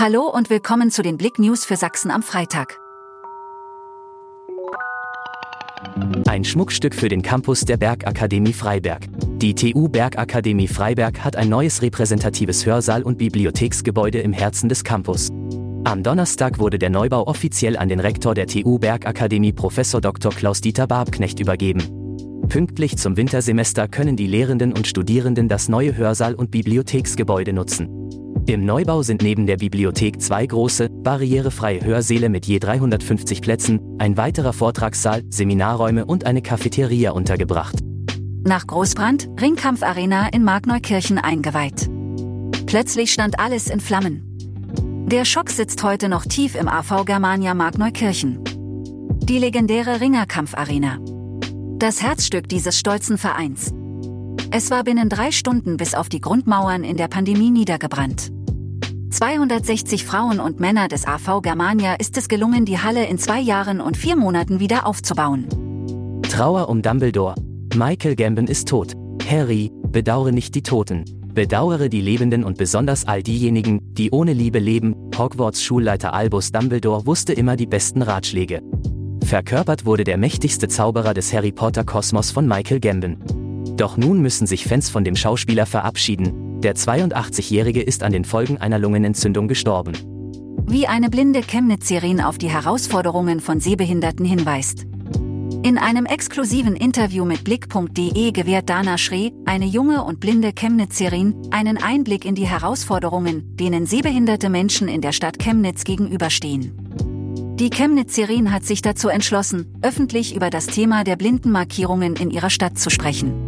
Hallo und willkommen zu den Blick News für Sachsen am Freitag. Ein Schmuckstück für den Campus der Bergakademie Freiberg. Die TU Bergakademie Freiberg hat ein neues repräsentatives Hörsaal- und Bibliotheksgebäude im Herzen des Campus. Am Donnerstag wurde der Neubau offiziell an den Rektor der TU Bergakademie Prof. Dr. Klaus-Dieter Barbknecht übergeben. Pünktlich zum Wintersemester können die Lehrenden und Studierenden das neue Hörsaal- und Bibliotheksgebäude nutzen. Im Neubau sind neben der Bibliothek zwei große, barrierefreie Hörsäle mit je 350 Plätzen, ein weiterer Vortragssaal, Seminarräume und eine Cafeteria untergebracht. Nach Großbrand, Ringkampfarena in Markneukirchen eingeweiht. Plötzlich stand alles in Flammen. Der Schock sitzt heute noch tief im AV Germania Markneukirchen. Die legendäre Ringerkampfarena. Das Herzstück dieses stolzen Vereins. Es war binnen drei Stunden bis auf die Grundmauern in der Pandemie niedergebrannt. 260 Frauen und Männer des AV Germania ist es gelungen, die Halle in zwei Jahren und vier Monaten wieder aufzubauen. Trauer um Dumbledore. Michael Gambon ist tot. Harry, bedauere nicht die Toten. Bedauere die Lebenden und besonders all diejenigen, die ohne Liebe leben. Hogwarts Schulleiter Albus Dumbledore wusste immer die besten Ratschläge. Verkörpert wurde der mächtigste Zauberer des Harry Potter Kosmos von Michael Gambon. Doch nun müssen sich Fans von dem Schauspieler verabschieden, der 82-Jährige ist an den Folgen einer Lungenentzündung gestorben. Wie eine blinde Chemnitzerin auf die Herausforderungen von Sehbehinderten hinweist. In einem exklusiven Interview mit Blick.de gewährt Dana Schree, eine junge und blinde Chemnitzerin, einen Einblick in die Herausforderungen, denen sehbehinderte Menschen in der Stadt Chemnitz gegenüberstehen. Die Chemnitzerin hat sich dazu entschlossen, öffentlich über das Thema der Blindenmarkierungen in ihrer Stadt zu sprechen.